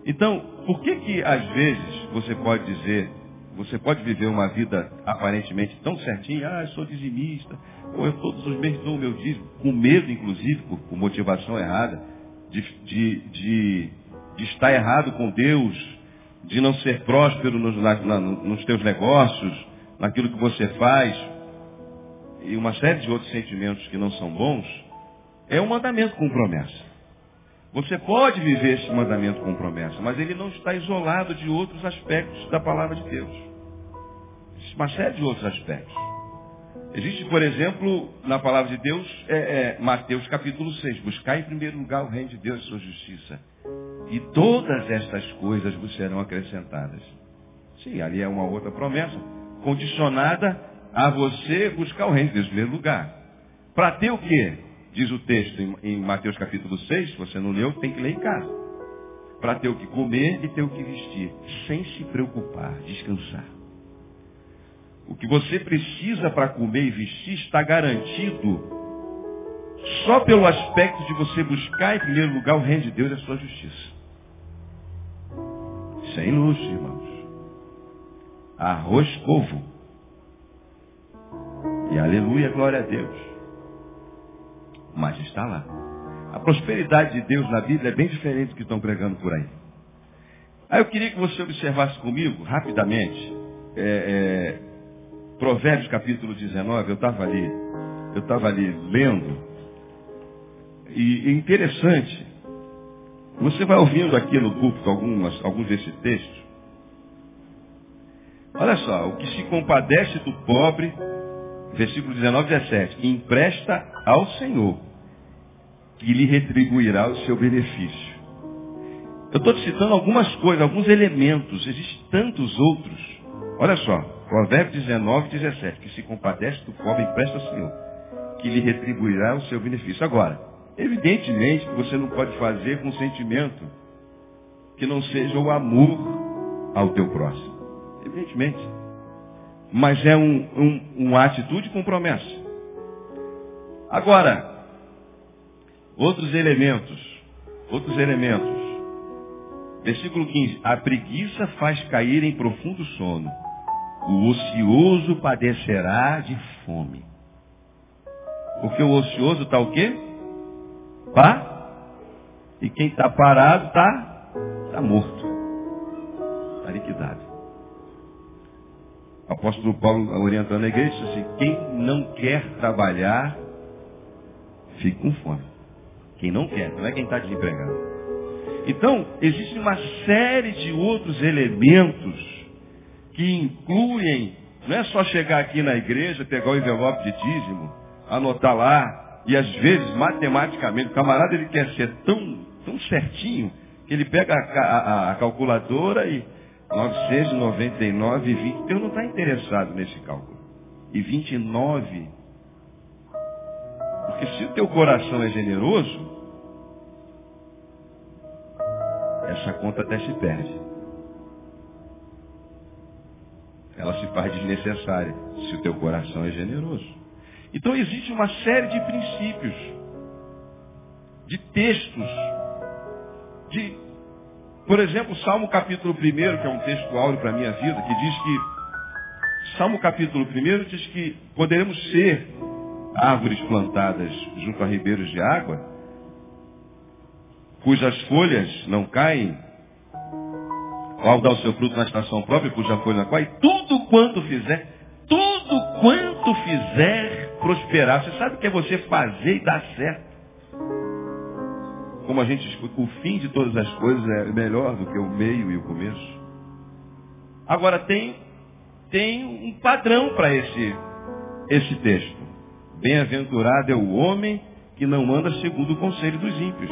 Então, por que que às vezes você pode dizer, você pode viver uma vida aparentemente tão certinha, ah, eu sou dizimista, ou eu todos os meses dou o meu dízimo, com medo, inclusive, por, por motivação errada, de, de, de, de, estar errado com Deus, de não ser próspero nos, na, nos teus negócios, naquilo que você faz, e uma série de outros sentimentos que não são bons, é um mandamento com promessa. Você pode viver esse mandamento com promessa, mas ele não está isolado de outros aspectos da palavra de Deus. Existe uma série de outros aspectos. Existe, por exemplo, na palavra de Deus, é, é, Mateus capítulo 6, buscar em primeiro lugar o reino de Deus e sua justiça. E todas estas coisas vos serão acrescentadas. Sim, ali é uma outra promessa condicionada a você buscar o reino de Deus em primeiro lugar. Para ter o quê? Diz o texto em, Mateus capítulo 6, se você não leu, tem que ler em casa. Para ter o que comer e ter o que vestir. Sem se preocupar, descansar. O que você precisa para comer e vestir está garantido só pelo aspecto de você buscar em primeiro lugar o reino de Deus e a sua justiça. Sem luxo, irmãos arroz povo. E aleluia, glória a Deus. Mas está lá. A prosperidade de Deus na Bíblia é bem diferente do que estão pregando por aí. Aí eu queria que você observasse comigo, rapidamente, é, é, Provérbios capítulo 19, eu estava ali, eu estava ali lendo, e é interessante, você vai ouvindo aqui no púlpito algumas, alguns desses textos, Olha só, o que se compadece do pobre, versículo 19 17, empresta ao Senhor, que lhe retribuirá o seu benefício. Eu estou te citando algumas coisas, alguns elementos, existem tantos outros. Olha só, Provérbios 19, 17, que se compadece do pobre, empresta ao Senhor, que lhe retribuirá o seu benefício. Agora, evidentemente que você não pode fazer com sentimento que não seja o amor ao teu próximo. Evidentemente. mas é um, um, uma atitude com promessa. Agora, outros elementos, outros elementos. Versículo 15. A preguiça faz cair em profundo sono. O ocioso padecerá de fome. Porque o ocioso está o quê? Pá? E quem está parado está tá morto. Está liquidado. Apóstolo Paulo, orientando a igreja, disse assim, quem não quer trabalhar, fica com fome. Quem não quer, não é quem está desempregado. Então, existe uma série de outros elementos que incluem, não é só chegar aqui na igreja, pegar o envelope de dízimo, anotar lá, e às vezes, matematicamente, o camarada ele quer ser tão, tão certinho, que ele pega a, a, a calculadora e 999 e 20. Deus não está interessado nesse cálculo. E 29. Porque se o teu coração é generoso, essa conta até se perde. Ela se faz desnecessária se o teu coração é generoso. Então existe uma série de princípios, de textos, de por exemplo, Salmo capítulo 1, que é um texto áureo para a minha vida, que diz que, Salmo capítulo 1 diz que poderemos ser árvores plantadas junto a ribeiros de água, cujas folhas não caem, ao dar o seu fruto na estação própria, cuja folha não cai, tudo quanto fizer, tudo quanto fizer prosperar. Você sabe o que é você fazer e dar certo? Como a gente escuta, o fim de todas as coisas é melhor do que o meio e o começo. Agora tem, tem um padrão para esse, esse texto. Bem-aventurado é o homem que não anda segundo o conselho dos ímpios.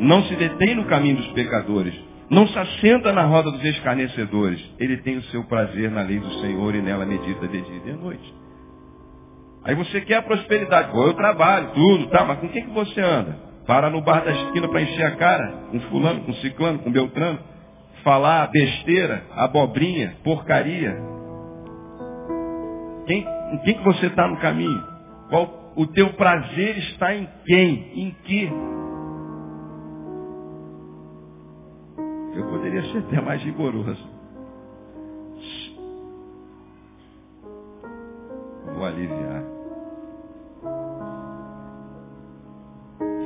Não se detém no caminho dos pecadores. Não se assenta na roda dos escarnecedores. Ele tem o seu prazer na lei do Senhor e nela medita de dia e de noite. Aí você quer a prosperidade. Pô, eu trabalho, tudo, tá, mas com quem que você anda? Para no bar da esquina para encher a cara, com fulano, com ciclano, com beltrano. Falar besteira, abobrinha, porcaria. Quem, em quem que você está no caminho? Qual o teu prazer está em quem? Em que? Eu poderia ser até mais rigoroso. Vou aliviar.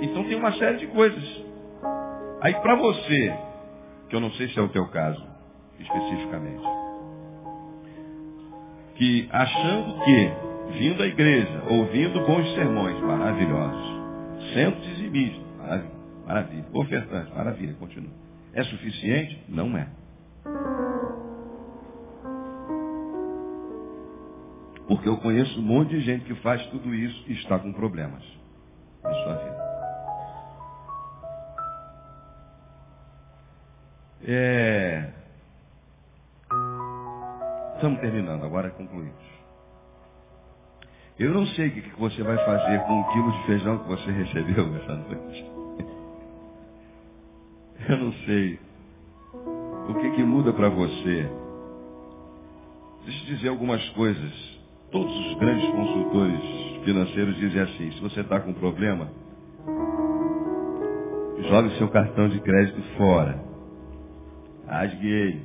Então tem uma série de coisas. Aí para você, que eu não sei se é o teu caso, especificamente, que achando que, vindo à igreja, ouvindo bons sermões maravilhosos, sendo dizimista, maravilha, maravilha, ofertante, maravilha, continua. É suficiente? Não é. Porque eu conheço um monte de gente que faz tudo isso e está com problemas em sua vida. É... Estamos terminando, agora concluímos. Eu não sei o que você vai fazer com o quilo de feijão que você recebeu [LAUGHS] essa noite. Eu não sei. O que, que muda para você? Deixa eu dizer algumas coisas. Todos os grandes consultores financeiros dizem assim, se você está com problema, jogue seu cartão de crédito fora. Rasguei.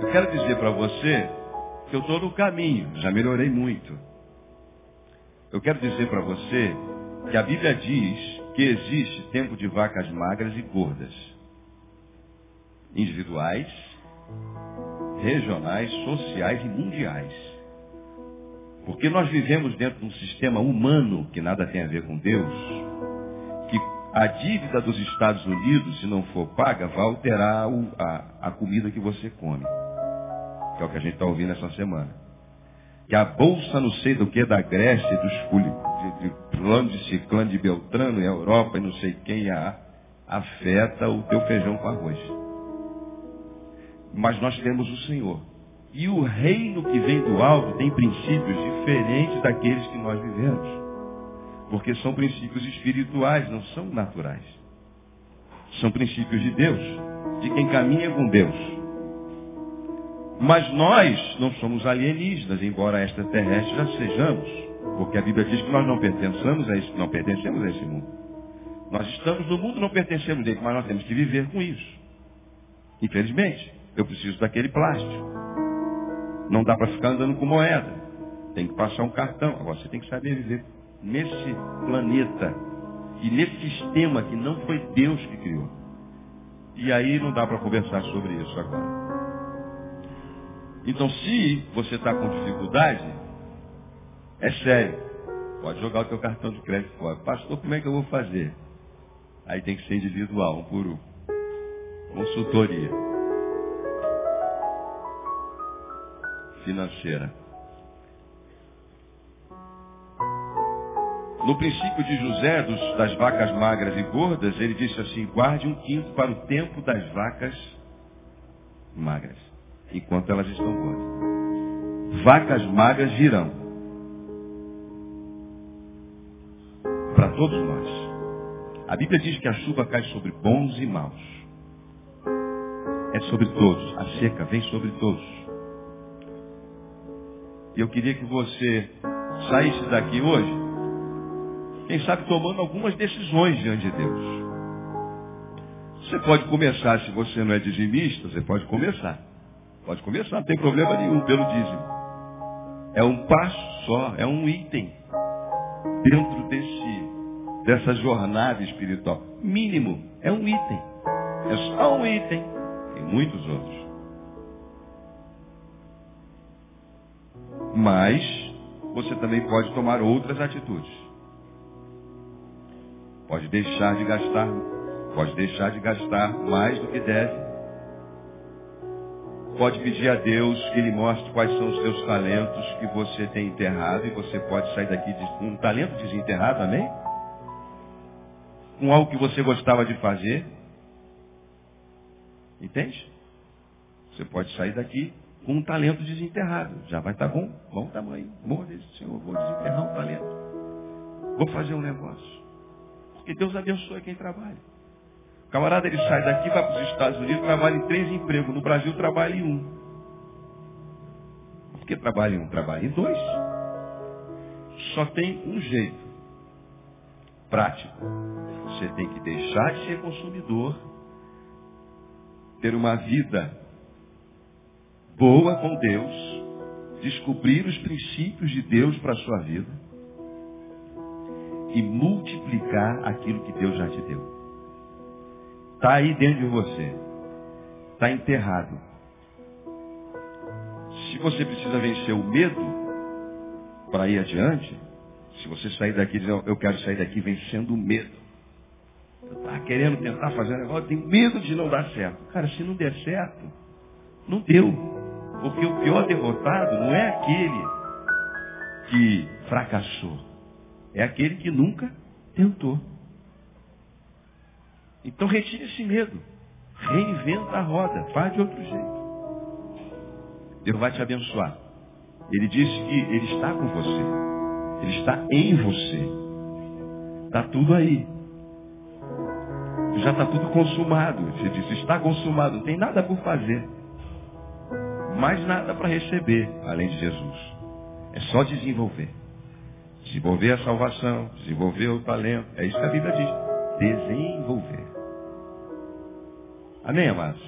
Eu quero dizer para você que eu estou no caminho, já melhorei muito. Eu quero dizer para você que a Bíblia diz que existe tempo de vacas magras e gordas. Individuais, regionais, sociais e mundiais. Porque nós vivemos dentro de um sistema humano que nada tem a ver com Deus, a dívida dos Estados Unidos, se não for paga, vai alterar o, a, a comida que você come. Que é o que a gente está ouvindo essa semana. Que a bolsa não sei do que da Grécia, dos de, de ciclano de Beltrano, e a Europa e não sei quem a, afeta o teu feijão com arroz. Mas nós temos o Senhor. E o reino que vem do alto tem princípios diferentes daqueles que nós vivemos. Porque são princípios espirituais, não são naturais. São princípios de Deus, de quem caminha com Deus. Mas nós não somos alienígenas, embora extraterrestres já sejamos. Porque a Bíblia diz que nós não pertencemos a esse, não pertencemos a esse mundo. Nós estamos no mundo, não pertencemos dele, mas nós temos que viver com isso. Infelizmente, eu preciso daquele plástico. Não dá para ficar andando com moeda. Tem que passar um cartão. Agora você tem que saber viver nesse planeta e nesse sistema que não foi Deus que criou. E aí não dá para conversar sobre isso agora. Então, se você está com dificuldade, é sério. Pode jogar o teu cartão de crédito fora. Pastor, como é que eu vou fazer? Aí tem que ser individual, um por um. Consultoria. Financeira. No princípio de José, dos, das vacas magras e gordas, ele disse assim, guarde um quinto para o tempo das vacas magras, enquanto elas estão gordas. Vacas magras virão. Para todos nós. A Bíblia diz que a chuva cai sobre bons e maus. É sobre todos. A seca vem sobre todos. E eu queria que você saísse daqui hoje quem sabe tomando algumas decisões diante de Deus. Você pode começar, se você não é dizimista, você pode começar. Pode começar, não tem problema nenhum pelo dízimo. É um passo só, é um item dentro desse, dessa jornada espiritual. Mínimo, é um item. É só um item. Tem muitos outros. Mas você também pode tomar outras atitudes. Pode deixar de gastar, pode deixar de gastar mais do que deve. Pode pedir a Deus que Ele mostre quais são os seus talentos que você tem enterrado e você pode sair daqui com um talento desenterrado, amém? Com algo que você gostava de fazer. Entende? Você pode sair daqui com um talento desenterrado. Já vai estar bom, bom tamanho. Bom, Senhor, vou desenterrar um talento. Vou fazer um negócio. Porque Deus abençoa quem trabalha. O camarada ele sai daqui, vai para os Estados Unidos, trabalha em três empregos. No Brasil trabalha em um. Por que trabalha em um? Trabalha em dois. Só tem um jeito. Prático. Você tem que deixar de ser consumidor, ter uma vida boa com Deus, descobrir os princípios de Deus para a sua vida e multiplicar aquilo que Deus já te deu. Está aí dentro de você. Está enterrado. Se você precisa vencer o medo para ir adiante, se você sair daqui dizendo, eu quero sair daqui vencendo o medo. Eu estava querendo tentar fazer um negócio, eu tenho medo de não dar certo. Cara, se não der certo, não deu. Porque o pior derrotado não é aquele que fracassou. É aquele que nunca tentou. Então retire esse medo. Reinventa a roda. Faz de outro jeito. Deus vai te abençoar. Ele disse que Ele está com você. Ele está em você. Está tudo aí. Já está tudo consumado. Você disse, está consumado. Não tem nada por fazer. Mais nada para receber, além de Jesus. É só desenvolver. Desenvolver a salvação, desenvolver o talento. É isso que a Bíblia diz. Desenvolver. Amém, amados?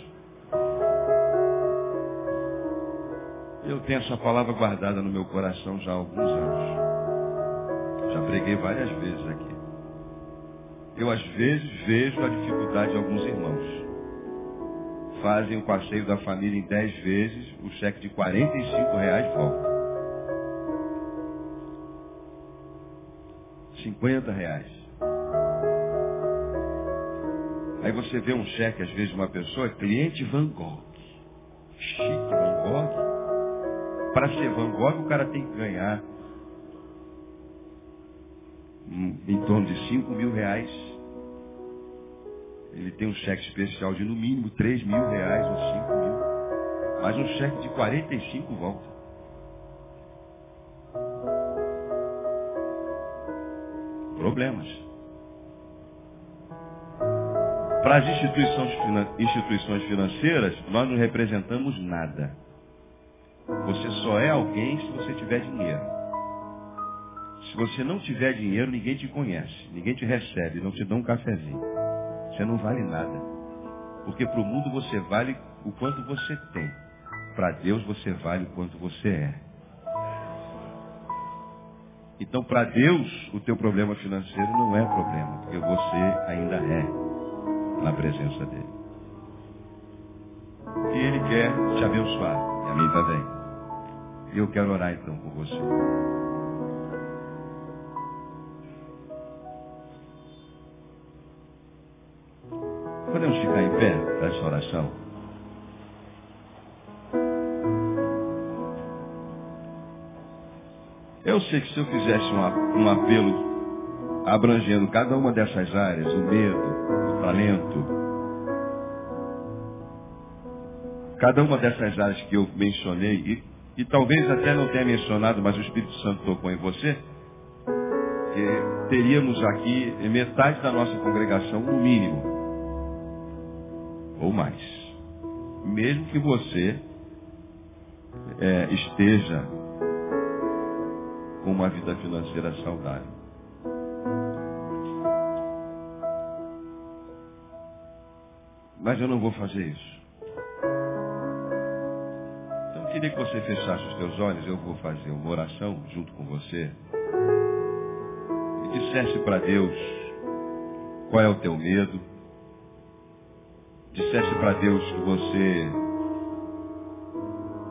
Eu tenho essa palavra guardada no meu coração já há alguns anos. Já preguei várias vezes aqui. Eu às vezes vejo a dificuldade de alguns irmãos. Fazem o passeio da família em 10 vezes, o cheque de 45 reais volta. 50 reais. Aí você vê um cheque, às vezes, de uma pessoa, cliente Van Gogh. Chique Van Gogh. Para ser Van Gogh, o cara tem que ganhar em torno de 5 mil reais. Ele tem um cheque especial de no mínimo 3 mil reais ou 5 mil. Mas um cheque de 45 volta. Problemas. Para as instituições, instituições financeiras, nós não representamos nada. Você só é alguém se você tiver dinheiro. Se você não tiver dinheiro, ninguém te conhece, ninguém te recebe, não te dá um cafezinho. Você não vale nada. Porque para o mundo você vale o quanto você tem. Para Deus você vale o quanto você é. Então, para Deus, o teu problema financeiro não é problema, porque você ainda é na presença dele. E ele quer te abençoar, e a mim também. E eu quero orar então por você. Podemos ficar em pé para essa oração? Eu sei que se eu fizesse um, apelo abrangendo cada uma dessas áreas, o medo, o talento, cada uma dessas áreas que eu mencionei, e, e talvez até não tenha mencionado, mas o Espírito Santo tocou em você, teríamos aqui metade da nossa congregação, no mínimo, ou mais. Mesmo que você é, esteja com uma vida financeira saudável. Mas eu não vou fazer isso. Então eu queria que você fechasse os teus olhos, eu vou fazer uma oração junto com você. E dissesse para Deus qual é o teu medo. Dissesse para Deus que você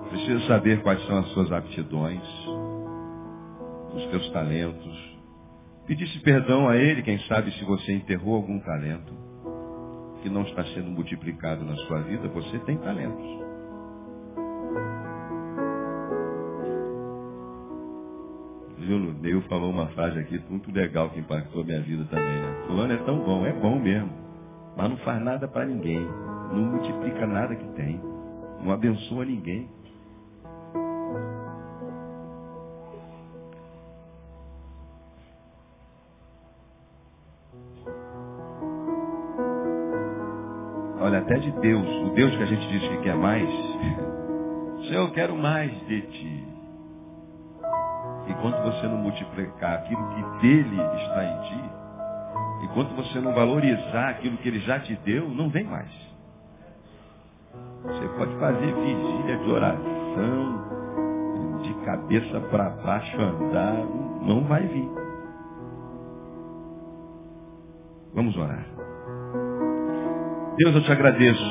precisa saber quais são as suas aptidões os teus talentos. Pedisse perdão a Ele, quem sabe se você enterrou algum talento que não está sendo multiplicado na sua vida, você tem talentos. Viu, Neil falou uma frase aqui muito legal que impactou minha vida também. Né? Fulano é tão bom, é bom mesmo, mas não faz nada para ninguém, não multiplica nada que tem, não abençoa ninguém. Até de Deus, o Deus que a gente diz que quer mais, Senhor, eu quero mais de ti. Enquanto você não multiplicar aquilo que dele está em ti, enquanto você não valorizar aquilo que ele já te deu, não vem mais. Você pode fazer vigília de oração, de cabeça para baixo andar, não vai vir. Vamos orar. Deus, eu te agradeço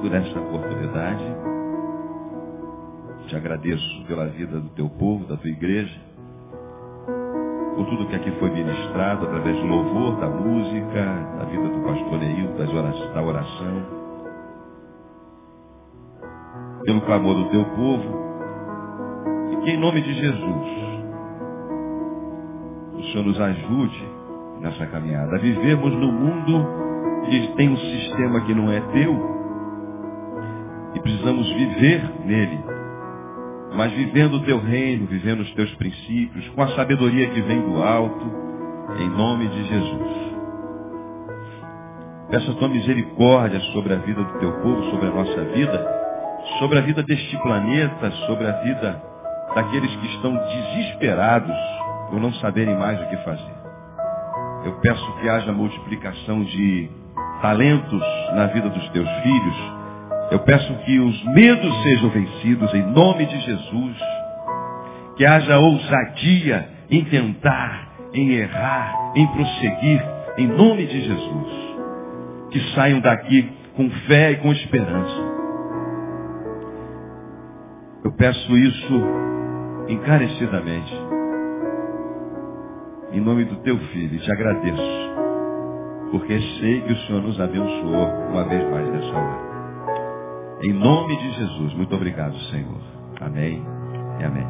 por esta oportunidade. Te agradeço pela vida do teu povo, da tua igreja, por tudo que aqui foi ministrado através do louvor, da música, da vida do pastor Neil, da oração, pelo clamor do teu povo, e que em nome de Jesus, o Senhor nos ajude nessa caminhada, a vivermos no mundo que tem um sistema que não é teu e precisamos viver nele. Mas vivendo o teu reino, vivendo os teus princípios, com a sabedoria que vem do alto, em nome de Jesus. Peço a tua misericórdia sobre a vida do teu povo, sobre a nossa vida, sobre a vida deste planeta, sobre a vida daqueles que estão desesperados por não saberem mais o que fazer. Eu peço que haja multiplicação de talentos na vida dos teus filhos. Eu peço que os medos sejam vencidos em nome de Jesus. Que haja ousadia em tentar, em errar, em prosseguir, em nome de Jesus. Que saiam daqui com fé e com esperança. Eu peço isso encarecidamente. Em nome do teu filho, te agradeço porque sei que o Senhor nos abençoou uma vez mais nessa hora. Em nome de Jesus, muito obrigado, Senhor. Amém e amém.